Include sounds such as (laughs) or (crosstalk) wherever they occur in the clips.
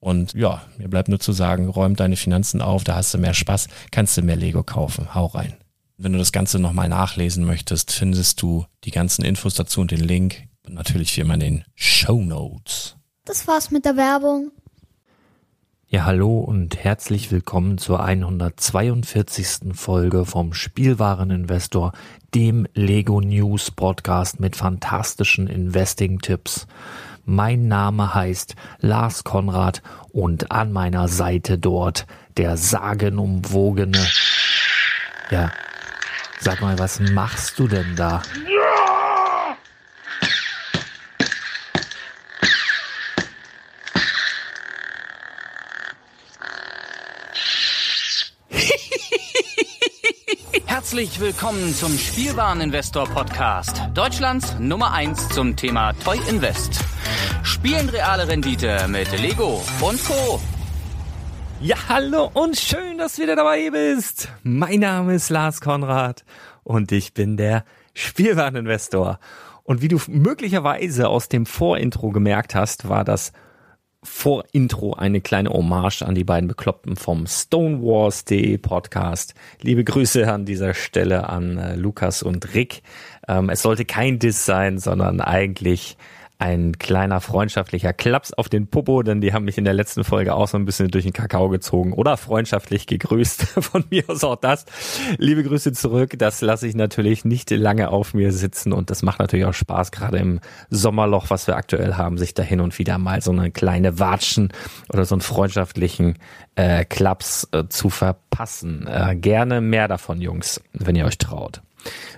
Und ja, mir bleibt nur zu sagen, räum deine Finanzen auf, da hast du mehr Spaß, kannst du mehr Lego kaufen. Hau rein. Wenn du das Ganze nochmal nachlesen möchtest, findest du die ganzen Infos dazu und den Link. Und natürlich wie immer in den Show Notes. Das war's mit der Werbung. Ja, hallo und herzlich willkommen zur 142. Folge vom Spielwareninvestor, dem Lego News Podcast mit fantastischen Investing-Tipps. Mein Name heißt Lars Konrad und an meiner Seite dort der sagenumwogene. Ja, sag mal, was machst du denn da? Herzlich willkommen zum Spielwareninvestor Podcast, Deutschlands Nummer 1 zum Thema Toy Invest. Spielen reale Rendite mit Lego und Co. Ja, hallo und schön, dass du wieder dabei bist. Mein Name ist Lars Konrad und ich bin der Spielwareninvestor. Und wie du möglicherweise aus dem Vorintro gemerkt hast, war das Vorintro eine kleine Hommage an die beiden Bekloppten vom Stonewars.de Podcast. Liebe Grüße an dieser Stelle an äh, Lukas und Rick. Ähm, es sollte kein Diss sein, sondern eigentlich ein kleiner freundschaftlicher Klaps auf den Popo, denn die haben mich in der letzten Folge auch so ein bisschen durch den Kakao gezogen oder freundschaftlich gegrüßt. (laughs) Von mir aus auch das. Liebe Grüße zurück. Das lasse ich natürlich nicht lange auf mir sitzen und das macht natürlich auch Spaß, gerade im Sommerloch, was wir aktuell haben, sich da hin und wieder mal so eine kleine Watschen oder so einen freundschaftlichen äh, Klaps äh, zu verpassen. Äh, gerne mehr davon, Jungs, wenn ihr euch traut.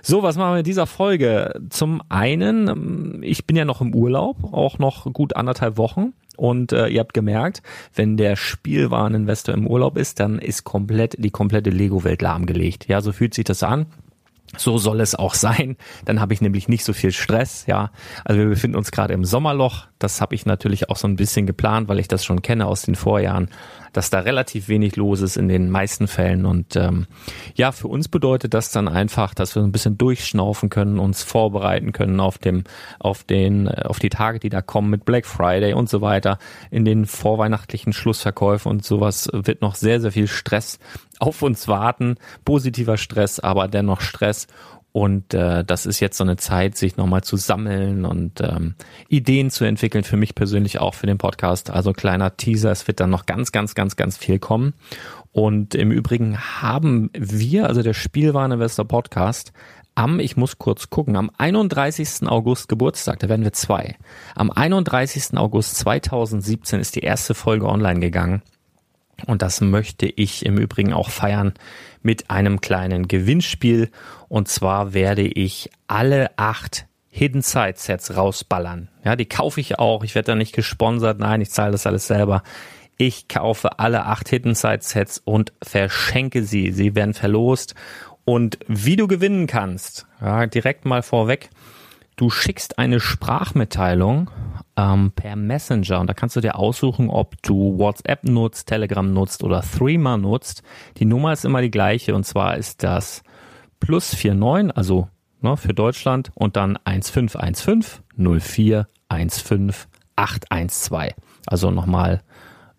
So, was machen wir in dieser Folge? Zum einen, ich bin ja noch im Urlaub, auch noch gut anderthalb Wochen. Und äh, ihr habt gemerkt, wenn der Spielwareninvestor im Urlaub ist, dann ist komplett die komplette Lego-Welt lahmgelegt. Ja, so fühlt sich das an. So soll es auch sein. Dann habe ich nämlich nicht so viel Stress, ja. Also wir befinden uns gerade im Sommerloch. Das habe ich natürlich auch so ein bisschen geplant, weil ich das schon kenne aus den Vorjahren dass da relativ wenig los ist in den meisten Fällen. Und ähm, ja, für uns bedeutet das dann einfach, dass wir ein bisschen durchschnaufen können, uns vorbereiten können auf dem, auf den, äh, auf die Tage, die da kommen mit Black Friday und so weiter. In den vorweihnachtlichen Schlussverkäufen und sowas wird noch sehr, sehr viel Stress auf uns warten. Positiver Stress, aber dennoch Stress. Und äh, das ist jetzt so eine Zeit, sich nochmal zu sammeln und ähm, Ideen zu entwickeln, für mich persönlich auch für den Podcast. Also kleiner Teaser, es wird dann noch ganz, ganz, ganz, ganz viel kommen. Und im Übrigen haben wir, also der Spielwareninvestor Podcast, am, ich muss kurz gucken, am 31. August Geburtstag, da werden wir zwei. Am 31. August 2017 ist die erste Folge online gegangen. Und das möchte ich im Übrigen auch feiern mit einem kleinen Gewinnspiel. Und zwar werde ich alle acht Hidden Side Sets rausballern. Ja, die kaufe ich auch. Ich werde da nicht gesponsert. Nein, ich zahle das alles selber. Ich kaufe alle acht Hidden Side Sets und verschenke sie. Sie werden verlost. Und wie du gewinnen kannst, ja, direkt mal vorweg. Du schickst eine Sprachmitteilung ähm, per Messenger und da kannst du dir aussuchen, ob du WhatsApp nutzt, Telegram nutzt oder Threema nutzt. Die Nummer ist immer die gleiche und zwar ist das plus 49, also ne, für Deutschland und dann 1515 04 15 812. Also nochmal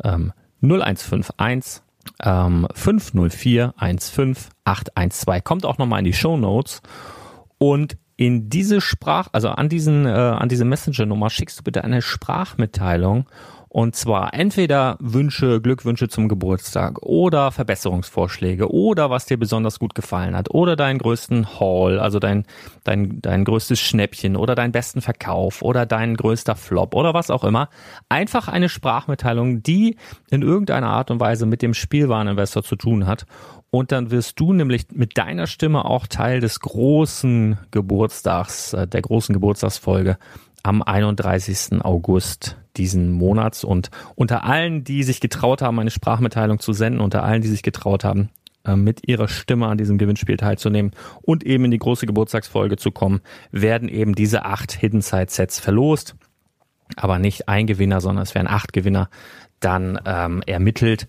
ähm, 0151 ähm, 504 15 812. Kommt auch nochmal in die Show Notes. Und in diese Sprach, also an diesen, äh, an diese Messenger-Nummer schickst du bitte eine Sprachmitteilung und zwar entweder Wünsche, Glückwünsche zum Geburtstag oder Verbesserungsvorschläge oder was dir besonders gut gefallen hat oder deinen größten Haul, also dein, dein, dein größtes Schnäppchen oder deinen besten Verkauf oder dein größter Flop oder was auch immer. Einfach eine Sprachmitteilung, die in irgendeiner Art und Weise mit dem Spielwareninvestor zu tun hat und dann wirst du nämlich mit deiner Stimme auch Teil des großen Geburtstags, äh, der großen Geburtstagsfolge am 31. August diesen Monats. Und unter allen, die sich getraut haben, eine Sprachmitteilung zu senden, unter allen, die sich getraut haben, äh, mit ihrer Stimme an diesem Gewinnspiel teilzunehmen und eben in die große Geburtstagsfolge zu kommen, werden eben diese acht Hidden Side Sets verlost. Aber nicht ein Gewinner, sondern es werden acht Gewinner dann ähm, ermittelt.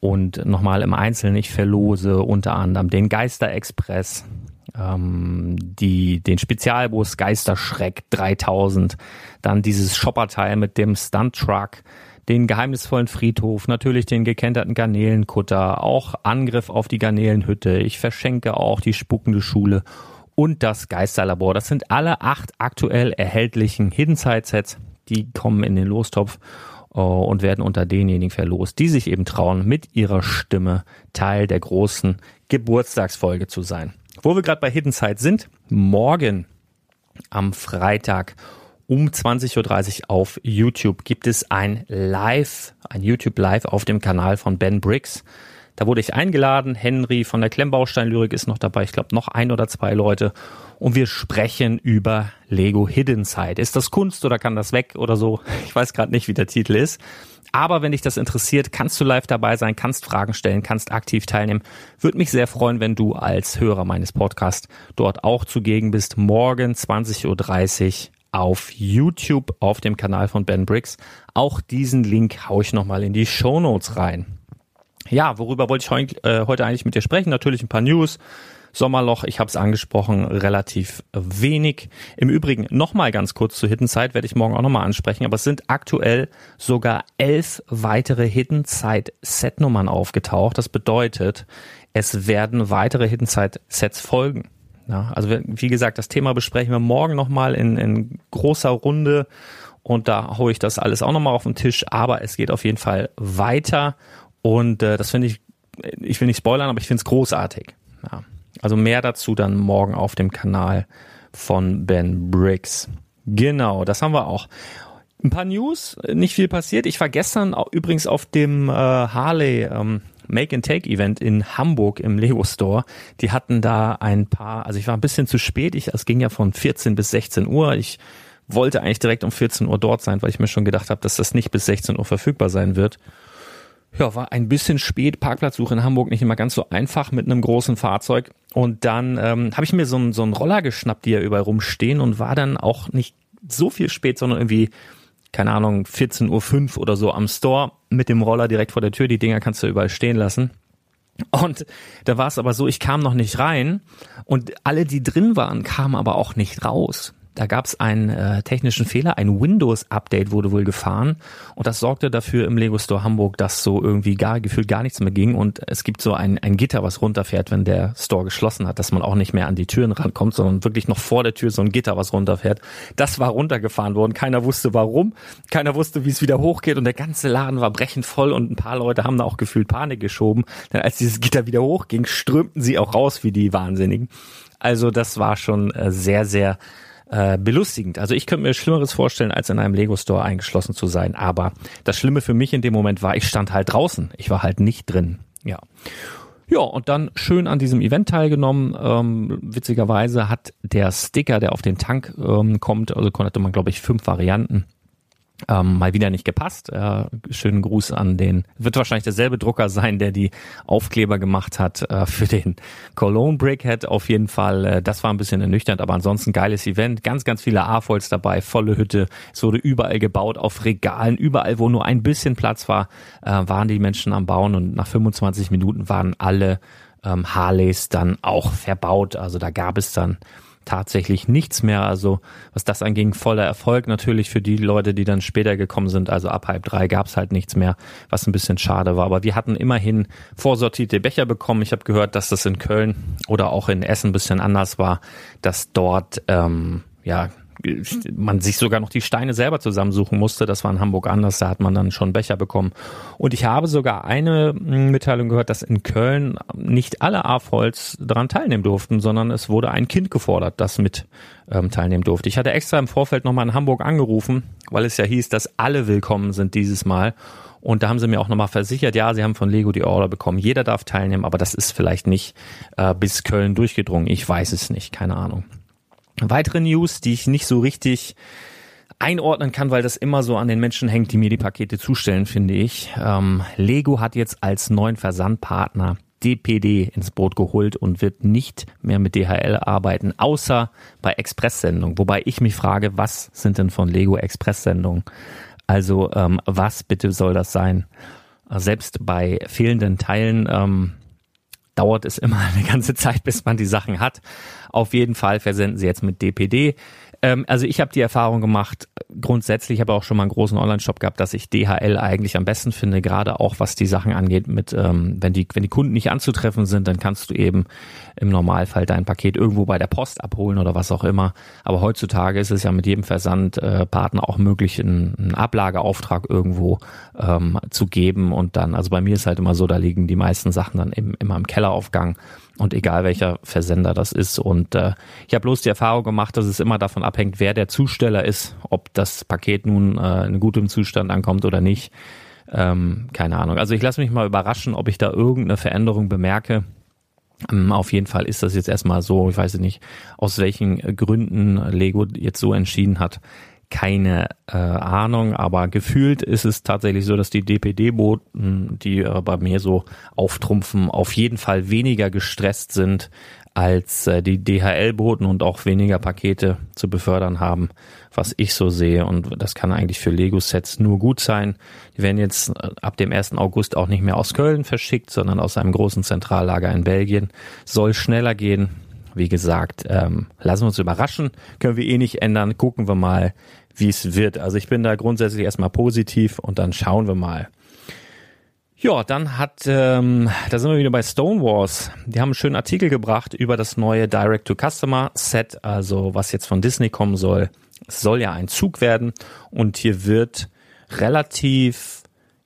Und nochmal im Einzelnen, ich verlose unter anderem den Geisterexpress, ähm, die, den Spezialbus Geisterschreck 3000, dann dieses Shopperteil mit dem Stunt Truck, den geheimnisvollen Friedhof, natürlich den gekenterten Garnelenkutter, auch Angriff auf die Garnelenhütte. Ich verschenke auch die spuckende Schule und das Geisterlabor. Das sind alle acht aktuell erhältlichen Hidden Side Sets. Die kommen in den Lostopf äh, und werden unter denjenigen verlost, die sich eben trauen, mit ihrer Stimme Teil der großen Geburtstagsfolge zu sein. Wo wir gerade bei Hidden Side sind, morgen am Freitag um 20.30 Uhr auf YouTube gibt es ein Live, ein YouTube Live auf dem Kanal von Ben Briggs. Da wurde ich eingeladen. Henry von der Klemmbaustein-Lyrik ist noch dabei. Ich glaube, noch ein oder zwei Leute. Und wir sprechen über Lego Hidden Side. Ist das Kunst oder kann das weg oder so? (laughs) Ich weiß gerade nicht, wie der Titel ist. Aber wenn dich das interessiert, kannst du live dabei sein, kannst Fragen stellen, kannst aktiv teilnehmen. Würde mich sehr freuen, wenn du als Hörer meines Podcasts dort auch zugegen bist. Morgen 20.30 Uhr auf YouTube auf dem Kanal von Ben Briggs. Auch diesen Link haue ich nochmal in die Show Notes rein. Ja, worüber wollte ich äh, heute eigentlich mit dir sprechen? Natürlich ein paar News. Sommerloch, ich habe es angesprochen, relativ wenig. Im Übrigen nochmal ganz kurz zur Hidden Side, werde ich morgen auch nochmal ansprechen, aber es sind aktuell sogar elf weitere Hidden Side Setnummern aufgetaucht. Das bedeutet, es werden weitere Hidden Side Sets folgen. Ja, also wie gesagt, das Thema besprechen wir morgen nochmal in, in großer Runde und da hole ich das alles auch nochmal auf den Tisch, aber es geht auf jeden Fall weiter und äh, das finde ich, ich will nicht spoilern, aber ich finde es großartig. Ja. Also mehr dazu dann morgen auf dem Kanal von Ben Briggs. Genau, das haben wir auch. Ein paar News, nicht viel passiert. Ich war gestern übrigens auf dem äh, Harley ähm, Make and Take Event in Hamburg im Lego Store. Die hatten da ein paar, also ich war ein bisschen zu spät. Ich, es ging ja von 14 bis 16 Uhr. Ich wollte eigentlich direkt um 14 Uhr dort sein, weil ich mir schon gedacht habe, dass das nicht bis 16 Uhr verfügbar sein wird. Ja, war ein bisschen spät. Parkplatzsuche in Hamburg nicht immer ganz so einfach mit einem großen Fahrzeug. Und dann ähm, habe ich mir so einen, so einen Roller geschnappt, die ja überall rumstehen und war dann auch nicht so viel spät, sondern irgendwie, keine Ahnung, 14.05 Uhr oder so am Store mit dem Roller direkt vor der Tür. Die Dinger kannst du überall stehen lassen. Und da war es aber so, ich kam noch nicht rein und alle, die drin waren, kamen aber auch nicht raus. Da gab es einen äh, technischen Fehler, ein Windows-Update wurde wohl gefahren und das sorgte dafür im Lego Store Hamburg, dass so irgendwie gar gefühlt gar nichts mehr ging und es gibt so ein, ein Gitter, was runterfährt, wenn der Store geschlossen hat, dass man auch nicht mehr an die Türen rankommt, sondern wirklich noch vor der Tür so ein Gitter, was runterfährt. Das war runtergefahren worden, keiner wusste warum, keiner wusste, wie es wieder hochgeht und der ganze Laden war brechend voll und ein paar Leute haben da auch gefühlt Panik geschoben, denn als dieses Gitter wieder hochging, strömten sie auch raus wie die Wahnsinnigen. Also das war schon äh, sehr, sehr äh, belustigend. Also ich könnte mir Schlimmeres vorstellen, als in einem Lego-Store eingeschlossen zu sein. Aber das Schlimme für mich in dem Moment war, ich stand halt draußen. Ich war halt nicht drin. Ja. Ja, und dann schön an diesem Event teilgenommen. Ähm, witzigerweise hat der Sticker, der auf den Tank ähm, kommt, also konnte man, glaube ich, fünf Varianten ähm, mal wieder nicht gepasst. Äh, schönen Gruß an den, wird wahrscheinlich derselbe Drucker sein, der die Aufkleber gemacht hat äh, für den Cologne Brickhead. Auf jeden Fall, äh, das war ein bisschen ernüchternd, aber ansonsten geiles Event. Ganz, ganz viele A-Foils dabei, volle Hütte. Es wurde überall gebaut, auf Regalen, überall, wo nur ein bisschen Platz war, äh, waren die Menschen am Bauen und nach 25 Minuten waren alle ähm, Harleys dann auch verbaut. Also da gab es dann tatsächlich nichts mehr. Also was das anging, voller Erfolg natürlich für die Leute, die dann später gekommen sind. Also ab halb drei gab es halt nichts mehr, was ein bisschen schade war. Aber wir hatten immerhin vorsortierte Becher bekommen. Ich habe gehört, dass das in Köln oder auch in Essen ein bisschen anders war, dass dort ähm, ja man sich sogar noch die Steine selber zusammensuchen musste. Das war in Hamburg anders, da hat man dann schon Becher bekommen. Und ich habe sogar eine Mitteilung gehört, dass in Köln nicht alle AFOLs daran teilnehmen durften, sondern es wurde ein Kind gefordert, das mit ähm, teilnehmen durfte. Ich hatte extra im Vorfeld nochmal in Hamburg angerufen, weil es ja hieß, dass alle willkommen sind dieses Mal. Und da haben sie mir auch nochmal versichert, ja, sie haben von Lego die Order bekommen. Jeder darf teilnehmen, aber das ist vielleicht nicht äh, bis Köln durchgedrungen. Ich weiß es nicht, keine Ahnung. Weitere News, die ich nicht so richtig einordnen kann, weil das immer so an den Menschen hängt, die mir die Pakete zustellen, finde ich. Ähm, Lego hat jetzt als neuen Versandpartner DPD ins Boot geholt und wird nicht mehr mit DHL arbeiten, außer bei Expresssendungen. Wobei ich mich frage, was sind denn von Lego Expresssendungen? Also ähm, was bitte soll das sein? Selbst bei fehlenden Teilen ähm, dauert es immer (laughs) eine ganze Zeit, bis man die Sachen hat. Auf jeden Fall versenden sie jetzt mit DPD. Ähm, also ich habe die Erfahrung gemacht, grundsätzlich habe auch schon mal einen großen Online-Shop gehabt, dass ich DHL eigentlich am besten finde, gerade auch was die Sachen angeht, mit ähm, wenn die wenn die Kunden nicht anzutreffen sind, dann kannst du eben im Normalfall dein Paket irgendwo bei der Post abholen oder was auch immer. Aber heutzutage ist es ja mit jedem Versandpartner äh, auch möglich, einen, einen Ablageauftrag irgendwo ähm, zu geben und dann, also bei mir ist halt immer so, da liegen die meisten Sachen dann eben immer im Kelleraufgang und egal welcher Versender das ist. Und äh, ich habe bloß die Erfahrung gemacht, dass es immer davon abhängt, wer der Zusteller ist, ob das Paket nun äh, in gutem Zustand ankommt oder nicht. Ähm, keine Ahnung. Also ich lasse mich mal überraschen, ob ich da irgendeine Veränderung bemerke. Ähm, auf jeden Fall ist das jetzt erstmal so, ich weiß nicht, aus welchen Gründen Lego jetzt so entschieden hat keine äh, Ahnung, aber gefühlt ist es tatsächlich so, dass die DPD-Boten, die äh, bei mir so auftrumpfen, auf jeden Fall weniger gestresst sind als äh, die DHL-Boten und auch weniger Pakete zu befördern haben, was ich so sehe. Und das kann eigentlich für Lego-Sets nur gut sein. Die werden jetzt äh, ab dem 1. August auch nicht mehr aus Köln verschickt, sondern aus einem großen Zentrallager in Belgien. Soll schneller gehen. Wie gesagt, ähm, lassen wir uns überraschen. Können wir eh nicht ändern. Gucken wir mal, wie es wird. Also ich bin da grundsätzlich erstmal positiv und dann schauen wir mal. Ja, dann hat, ähm, da sind wir wieder bei Stonewalls. Die haben einen schönen Artikel gebracht über das neue Direct-to-Customer-Set, also was jetzt von Disney kommen soll. Es soll ja ein Zug werden und hier wird relativ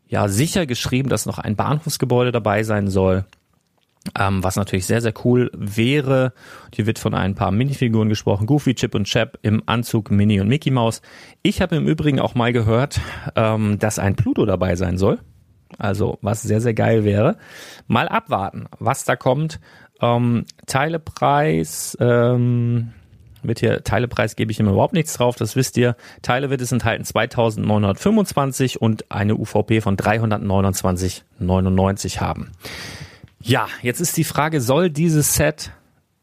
ja sicher geschrieben, dass noch ein Bahnhofsgebäude dabei sein soll. Ähm, was natürlich sehr, sehr cool wäre. Hier wird von ein paar Minifiguren gesprochen. Goofy, Chip und Chap im Anzug Minnie und Mickey Mouse. Ich habe im Übrigen auch mal gehört, ähm, dass ein Pluto dabei sein soll. Also was sehr, sehr geil wäre. Mal abwarten, was da kommt. Ähm, Teilepreis, ähm, Wird hier Teilepreis gebe ich immer überhaupt nichts drauf, das wisst ihr. Teile wird es enthalten 2925 und eine UVP von 329,99 haben. Ja, jetzt ist die Frage, soll dieses Set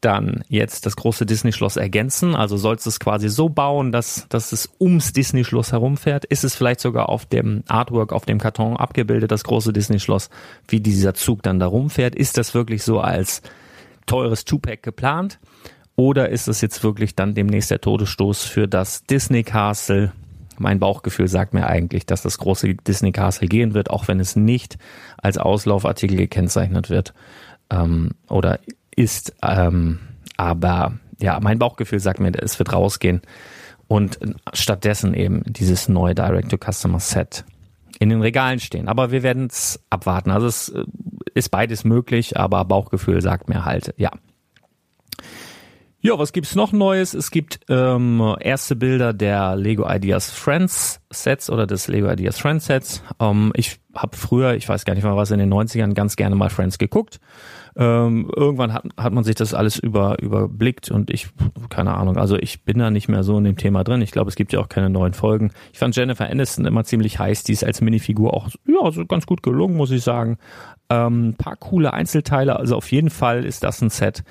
dann jetzt das große Disney-Schloss ergänzen? Also sollst du es quasi so bauen, dass, dass es ums Disney-Schloss herumfährt? Ist es vielleicht sogar auf dem Artwork, auf dem Karton abgebildet, das große Disney-Schloss, wie dieser Zug dann da rumfährt? Ist das wirklich so als teures Two-Pack geplant? Oder ist es jetzt wirklich dann demnächst der Todesstoß für das Disney Castle? Mein Bauchgefühl sagt mir eigentlich, dass das große Disney Castle gehen wird, auch wenn es nicht als Auslaufartikel gekennzeichnet wird ähm, oder ist. Ähm, aber ja, mein Bauchgefühl sagt mir, es wird rausgehen und stattdessen eben dieses neue Direct-to-Customer-Set in den Regalen stehen. Aber wir werden es abwarten. Also es äh, ist beides möglich, aber Bauchgefühl sagt mir halt, ja. Ja, was gibt's noch Neues? Es gibt ähm, erste Bilder der Lego Ideas Friends Sets oder des Lego Ideas Friends Sets. Ähm, ich habe früher, ich weiß gar nicht mal was, in den 90ern ganz gerne mal Friends geguckt. Ähm, irgendwann hat, hat man sich das alles über, überblickt und ich, keine Ahnung, also ich bin da nicht mehr so in dem Thema drin. Ich glaube, es gibt ja auch keine neuen Folgen. Ich fand Jennifer Aniston immer ziemlich heiß, die ist als Minifigur auch ja, so ganz gut gelungen, muss ich sagen. Ähm, paar coole Einzelteile, also auf jeden Fall ist das ein Set,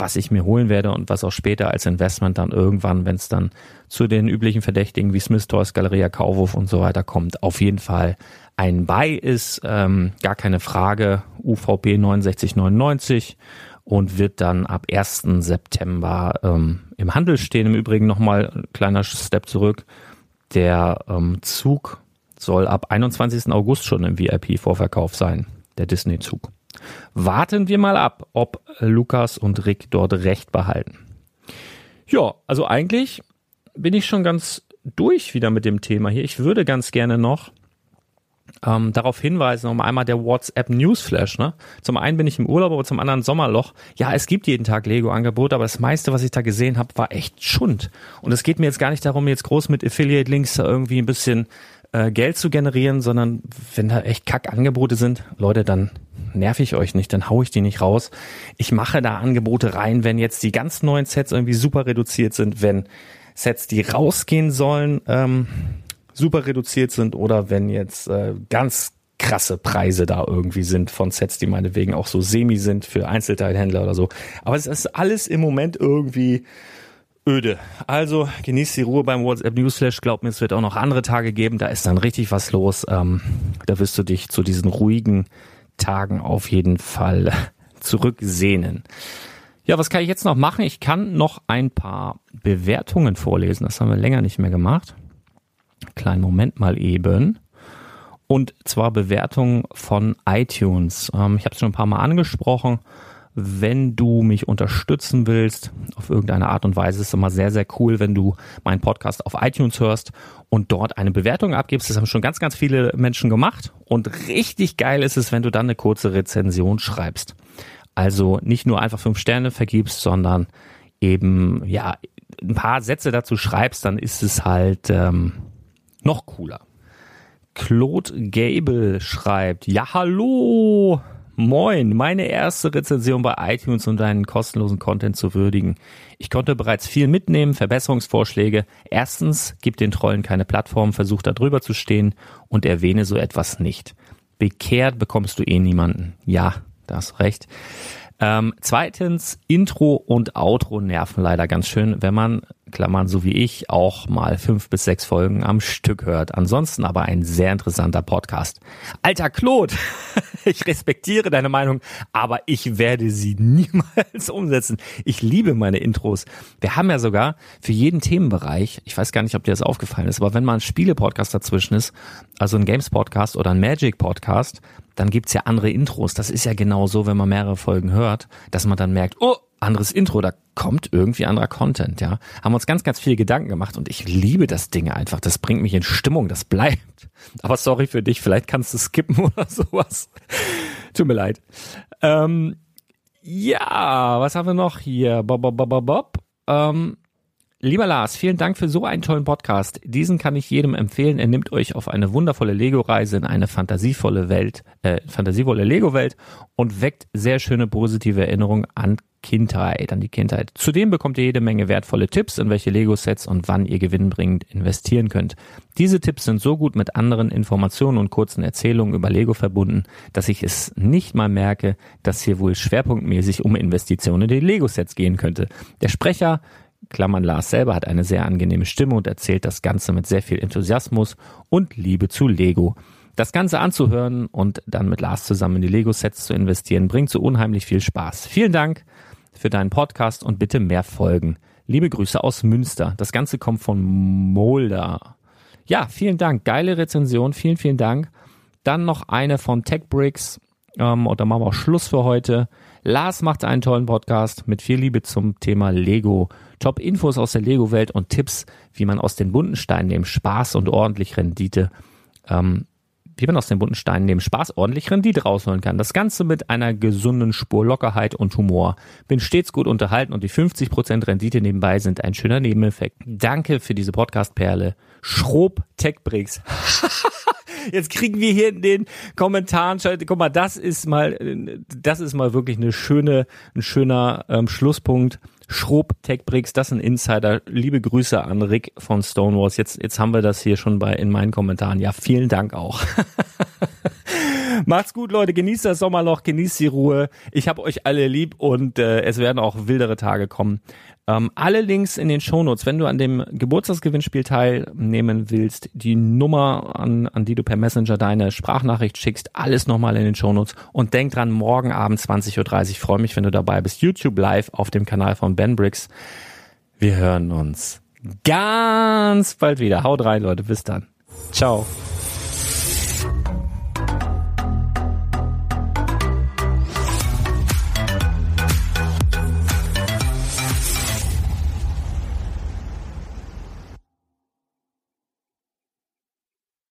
was ich mir holen werde und was auch später als Investment dann irgendwann, wenn es dann zu den üblichen Verdächtigen wie Smith Toys, Galeria Kaufhof und so weiter kommt, auf jeden Fall ein Buy ist, ähm, gar keine Frage, UVP 69,99 und wird dann ab 1. September ähm, im Handel stehen. Im Übrigen nochmal ein kleiner Step zurück. Der ähm, Zug soll ab 21. August schon im VIP-Vorverkauf sein, der Disney-Zug. Warten wir mal ab, ob Lukas und Rick dort recht behalten. Ja, also eigentlich bin ich schon ganz durch wieder mit dem Thema hier. Ich würde ganz gerne noch ähm, darauf hinweisen, um einmal der WhatsApp Newsflash. Ne? Zum einen bin ich im Urlaub, aber zum anderen Sommerloch. Ja, es gibt jeden Tag Lego-Angebote, aber das meiste, was ich da gesehen habe, war echt Schund. Und es geht mir jetzt gar nicht darum, jetzt groß mit Affiliate-Links irgendwie ein bisschen äh, Geld zu generieren, sondern wenn da echt Kack-Angebote sind, Leute, dann nerv ich euch nicht, dann hau ich die nicht raus. Ich mache da Angebote rein, wenn jetzt die ganz neuen Sets irgendwie super reduziert sind, wenn Sets, die rausgehen sollen, ähm, super reduziert sind oder wenn jetzt äh, ganz krasse Preise da irgendwie sind von Sets, die meinetwegen auch so semi sind für Einzelteilhändler oder so. Aber es ist alles im Moment irgendwie öde. Also genießt die Ruhe beim WhatsApp Newsflash. Glaub mir, es wird auch noch andere Tage geben. Da ist dann richtig was los. Ähm, da wirst du dich zu diesen ruhigen Tagen auf jeden Fall (laughs) zurücksehnen. Ja, was kann ich jetzt noch machen? Ich kann noch ein paar Bewertungen vorlesen. Das haben wir länger nicht mehr gemacht. Kleinen Moment mal eben. Und zwar Bewertungen von iTunes. Ähm, ich habe es schon ein paar Mal angesprochen wenn du mich unterstützen willst, auf irgendeine Art und Weise, ist es immer sehr, sehr cool, wenn du meinen Podcast auf iTunes hörst und dort eine Bewertung abgibst. Das haben schon ganz, ganz viele Menschen gemacht. Und richtig geil ist es, wenn du dann eine kurze Rezension schreibst. Also nicht nur einfach fünf Sterne vergibst, sondern eben, ja, ein paar Sätze dazu schreibst, dann ist es halt ähm, noch cooler. Claude Gable schreibt, ja, hallo, Moin, meine erste Rezension bei iTunes, um deinen kostenlosen Content zu würdigen. Ich konnte bereits viel mitnehmen, Verbesserungsvorschläge. Erstens, gib den Trollen keine Plattform, versuch da drüber zu stehen und erwähne so etwas nicht. Bekehrt bekommst du eh niemanden. Ja, da hast recht. Ähm, zweitens, Intro und Outro nerven leider ganz schön, wenn man Klammern so wie ich, auch mal fünf bis sechs Folgen am Stück hört. Ansonsten aber ein sehr interessanter Podcast. Alter Claude, (laughs) ich respektiere deine Meinung, aber ich werde sie (laughs) niemals umsetzen. Ich liebe meine Intros. Wir haben ja sogar für jeden Themenbereich, ich weiß gar nicht, ob dir das aufgefallen ist, aber wenn mal ein Spiele-Podcast dazwischen ist, also ein Games-Podcast oder ein Magic-Podcast, dann gibt's ja andere Intros. Das ist ja genau so, wenn man mehrere Folgen hört, dass man dann merkt, oh, anderes Intro, da kommt irgendwie anderer Content, ja. Haben uns ganz, ganz viel Gedanken gemacht und ich liebe das Ding einfach. Das bringt mich in Stimmung, das bleibt. Aber sorry für dich, vielleicht kannst du skippen (laughs) oder sowas. Tut mir leid. Ähm, ja, was haben wir noch hier? Bob, bob, bob, bob. Ähm, Lieber Lars, vielen Dank für so einen tollen Podcast. Diesen kann ich jedem empfehlen. Er nimmt euch auf eine wundervolle Lego-Reise in eine fantasievolle Welt, äh, fantasievolle Lego-Welt und weckt sehr schöne positive Erinnerungen an Kindheit, an die Kindheit. Zudem bekommt ihr jede Menge wertvolle Tipps, in welche Lego-Sets und wann ihr gewinnbringend investieren könnt. Diese Tipps sind so gut mit anderen Informationen und kurzen Erzählungen über Lego verbunden, dass ich es nicht mal merke, dass hier wohl schwerpunktmäßig um Investitionen in die Lego-Sets gehen könnte. Der Sprecher Klammern Lars selber hat eine sehr angenehme Stimme und erzählt das Ganze mit sehr viel Enthusiasmus und Liebe zu Lego. Das Ganze anzuhören und dann mit Lars zusammen in die Lego-Sets zu investieren, bringt so unheimlich viel Spaß. Vielen Dank für deinen Podcast und bitte mehr Folgen. Liebe Grüße aus Münster. Das Ganze kommt von Molder. Ja, vielen Dank. Geile Rezension. Vielen, vielen Dank. Dann noch eine von TechBricks. Ähm, und dann machen wir auch Schluss für heute. Lars macht einen tollen Podcast mit viel Liebe zum Thema Lego. Top Infos aus der Lego-Welt und Tipps, wie man aus den bunten Steinen neben Spaß und ordentlich Rendite ähm, wie man aus den bunten Steinen neben Spaß ordentlich Rendite rausholen kann. Das Ganze mit einer gesunden Spur Lockerheit und Humor. Bin stets gut unterhalten und die 50% Rendite nebenbei sind ein schöner Nebeneffekt. Danke für diese Podcast-Perle. Schrob Techbricks. (laughs) Jetzt kriegen wir hier in den Kommentaren, guck mal, das ist mal, das ist mal wirklich eine schöne, ein schöner ähm, Schlusspunkt. Schrob Techbricks, das ist ein Insider. Liebe Grüße an Rick von Stonewalls. Jetzt, jetzt haben wir das hier schon bei in meinen Kommentaren. Ja, vielen Dank auch. (laughs) Macht's gut, Leute. Genießt das Sommerloch, genießt die Ruhe. Ich hab euch alle lieb und äh, es werden auch wildere Tage kommen. Ähm, alle Links in den Shownotes, wenn du an dem Geburtstagsgewinnspiel teilnehmen willst, die Nummer, an, an die du per Messenger deine Sprachnachricht schickst, alles nochmal in den Shownotes. Und denk dran, morgen Abend 20.30 Uhr, freue mich, wenn du dabei bist. YouTube live auf dem Kanal von Ben Briggs. Wir hören uns ganz bald wieder. Haut rein, Leute. Bis dann. Ciao.